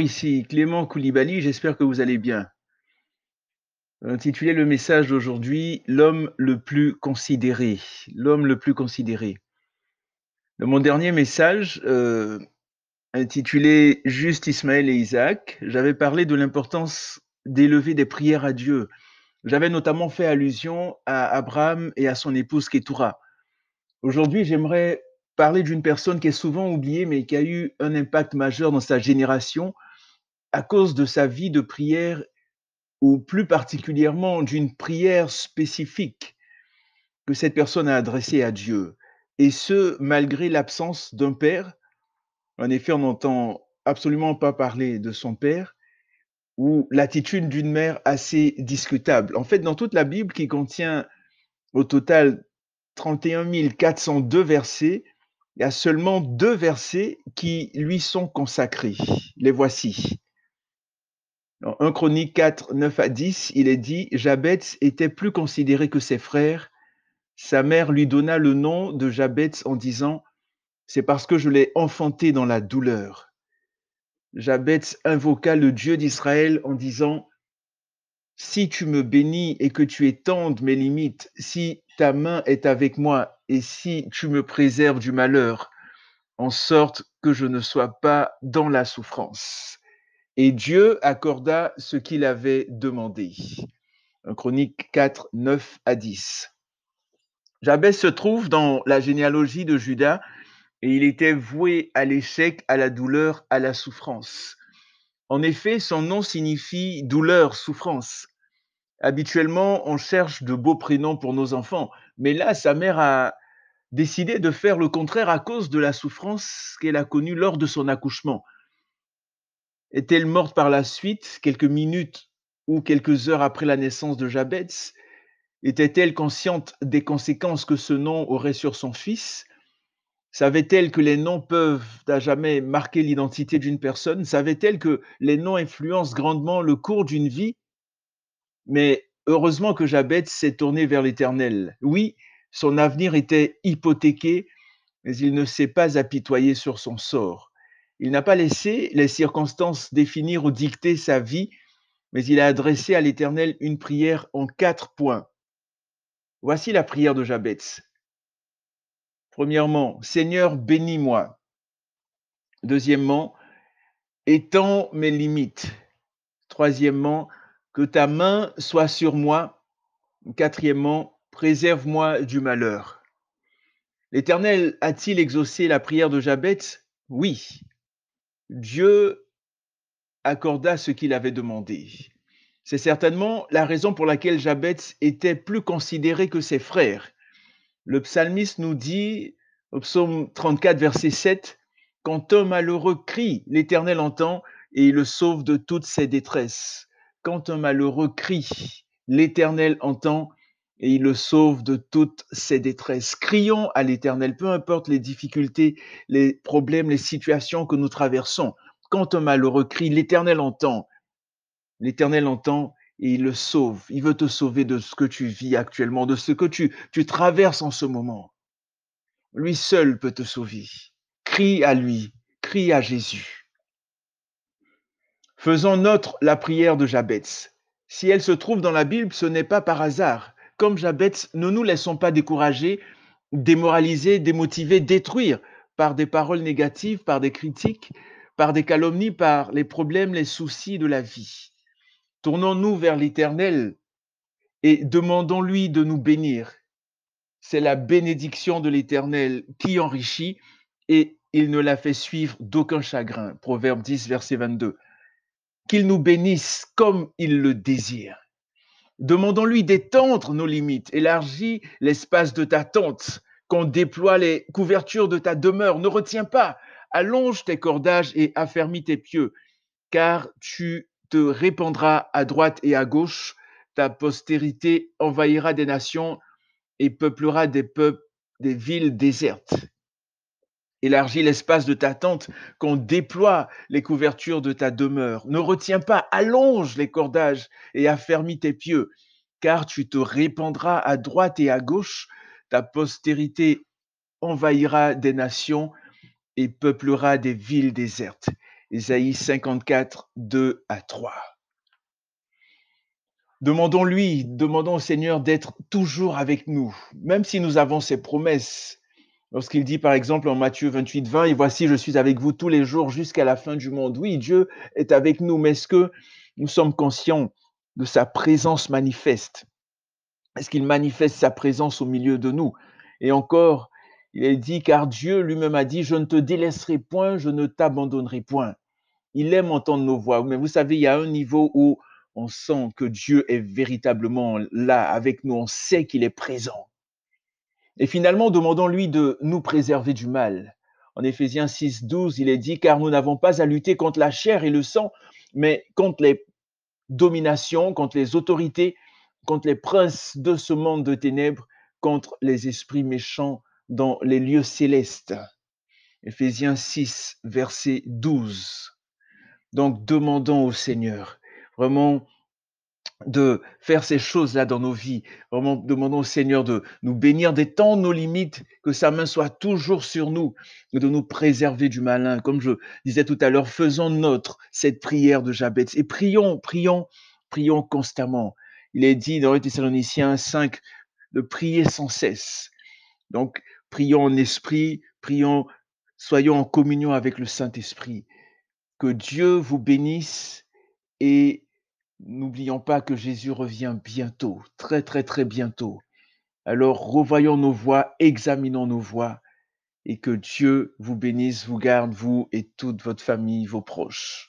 ici Clément Koulibaly, j'espère que vous allez bien. Intitulé le message d'aujourd'hui, L'homme le plus considéré. L'homme le plus considéré. Dans mon dernier message, euh, intitulé Juste Ismaël et Isaac, j'avais parlé de l'importance d'élever des prières à Dieu. J'avais notamment fait allusion à Abraham et à son épouse Ketura. Aujourd'hui, j'aimerais parler d'une personne qui est souvent oubliée, mais qui a eu un impact majeur dans sa génération à cause de sa vie de prière, ou plus particulièrement d'une prière spécifique que cette personne a adressée à Dieu. Et ce, malgré l'absence d'un père. En effet, on n'entend absolument pas parler de son père, ou l'attitude d'une mère assez discutable. En fait, dans toute la Bible qui contient au total 31 402 versets, il y a seulement deux versets qui lui sont consacrés. Les voici. Dans 1 Chronique 4, 9 à 10, il est dit Jabez était plus considéré que ses frères. Sa mère lui donna le nom de Jabez en disant C'est parce que je l'ai enfanté dans la douleur. Jabez invoqua le Dieu d'Israël en disant Si tu me bénis et que tu étendes mes limites, si ta main est avec moi et si tu me préserves du malheur, en sorte que je ne sois pas dans la souffrance. Et Dieu accorda ce qu'il avait demandé. Chronique 4, 9 à 10. Jabez se trouve dans la généalogie de Judas et il était voué à l'échec, à la douleur, à la souffrance. En effet, son nom signifie douleur, souffrance. Habituellement, on cherche de beaux prénoms pour nos enfants, mais là, sa mère a décidé de faire le contraire à cause de la souffrance qu'elle a connue lors de son accouchement. Est-elle morte par la suite, quelques minutes ou quelques heures après la naissance de Jabez? Était-elle consciente des conséquences que ce nom aurait sur son fils? Savait-elle que les noms peuvent à jamais marquer l'identité d'une personne? Savait-elle que les noms influencent grandement le cours d'une vie? Mais heureusement que Jabez s'est tourné vers l'Éternel. Oui, son avenir était hypothéqué, mais il ne s'est pas apitoyé sur son sort. Il n'a pas laissé les circonstances définir ou dicter sa vie, mais il a adressé à l'Éternel une prière en quatre points. Voici la prière de Jabez. Premièrement, Seigneur, bénis-moi. Deuxièmement, étends mes limites. Troisièmement, que ta main soit sur moi. Quatrièmement, préserve-moi du malheur. L'Éternel a-t-il exaucé la prière de Jabez? Oui. Dieu accorda ce qu'il avait demandé. C'est certainement la raison pour laquelle Jabez était plus considéré que ses frères. Le psalmiste nous dit, au psaume 34, verset 7, Quand un malheureux crie, l'Éternel entend et il le sauve de toutes ses détresses. Quand un malheureux crie, l'Éternel entend et il le sauve de toutes ses détresses. Crions à l'Éternel, peu importe les difficultés, les problèmes, les situations que nous traversons. Quand un malheureux crie, l'Éternel entend. L'Éternel entend et il le sauve. Il veut te sauver de ce que tu vis actuellement, de ce que tu, tu traverses en ce moment. Lui seul peut te sauver. Crie à lui, crie à Jésus. Faisons notre la prière de Jabez. Si elle se trouve dans la Bible, ce n'est pas par hasard comme Jabez, ne nous laissons pas décourager, démoraliser, démotiver, détruire par des paroles négatives, par des critiques, par des calomnies, par les problèmes, les soucis de la vie. Tournons-nous vers l'Éternel et demandons-lui de nous bénir. C'est la bénédiction de l'Éternel qui enrichit et il ne la fait suivre d'aucun chagrin. Proverbe 10, verset 22. Qu'il nous bénisse comme il le désire. Demandons-lui d'étendre nos limites, élargis l'espace de ta tente, qu'on déploie les couvertures de ta demeure. Ne retiens pas, allonge tes cordages et affermis tes pieux, car tu te répandras à droite et à gauche, ta postérité envahira des nations et peuplera des villes désertes. Élargis l'espace de ta tente, qu'on déploie les couvertures de ta demeure. Ne retiens pas, allonge les cordages et affermis tes pieux, car tu te répandras à droite et à gauche, ta postérité envahira des nations et peuplera des villes désertes. Ésaïe 54, 2 à 3. Demandons-lui, demandons au Seigneur d'être toujours avec nous, même si nous avons ses promesses. Lorsqu'il dit par exemple en Matthieu 28, 20, et voici, je suis avec vous tous les jours jusqu'à la fin du monde. Oui, Dieu est avec nous, mais est-ce que nous sommes conscients de sa présence manifeste? Est-ce qu'il manifeste sa présence au milieu de nous? Et encore, il est dit, car Dieu lui-même a dit, je ne te délaisserai point, je ne t'abandonnerai point. Il aime entendre nos voix, mais vous savez, il y a un niveau où on sent que Dieu est véritablement là avec nous, on sait qu'il est présent. Et finalement, demandons-lui de nous préserver du mal. En Éphésiens 6, 12, il est dit, car nous n'avons pas à lutter contre la chair et le sang, mais contre les dominations, contre les autorités, contre les princes de ce monde de ténèbres, contre les esprits méchants dans les lieux célestes. Éphésiens 6, verset 12. Donc demandons au Seigneur vraiment de faire ces choses-là dans nos vies. Vraiment, demandons au Seigneur de nous bénir temps, nos limites, que sa main soit toujours sur nous, de nous préserver du malin. Comme je disais tout à l'heure, faisons notre cette prière de Jabez et prions, prions, prions constamment. Il est dit dans les Thessaloniciens 5 de prier sans cesse. Donc, prions en esprit, prions, soyons en communion avec le Saint-Esprit. Que Dieu vous bénisse et n'oublions pas que Jésus revient bientôt, très très très bientôt. Alors revoyons nos voies, examinons nos voies et que Dieu vous bénisse, vous garde, vous et toute votre famille, vos proches.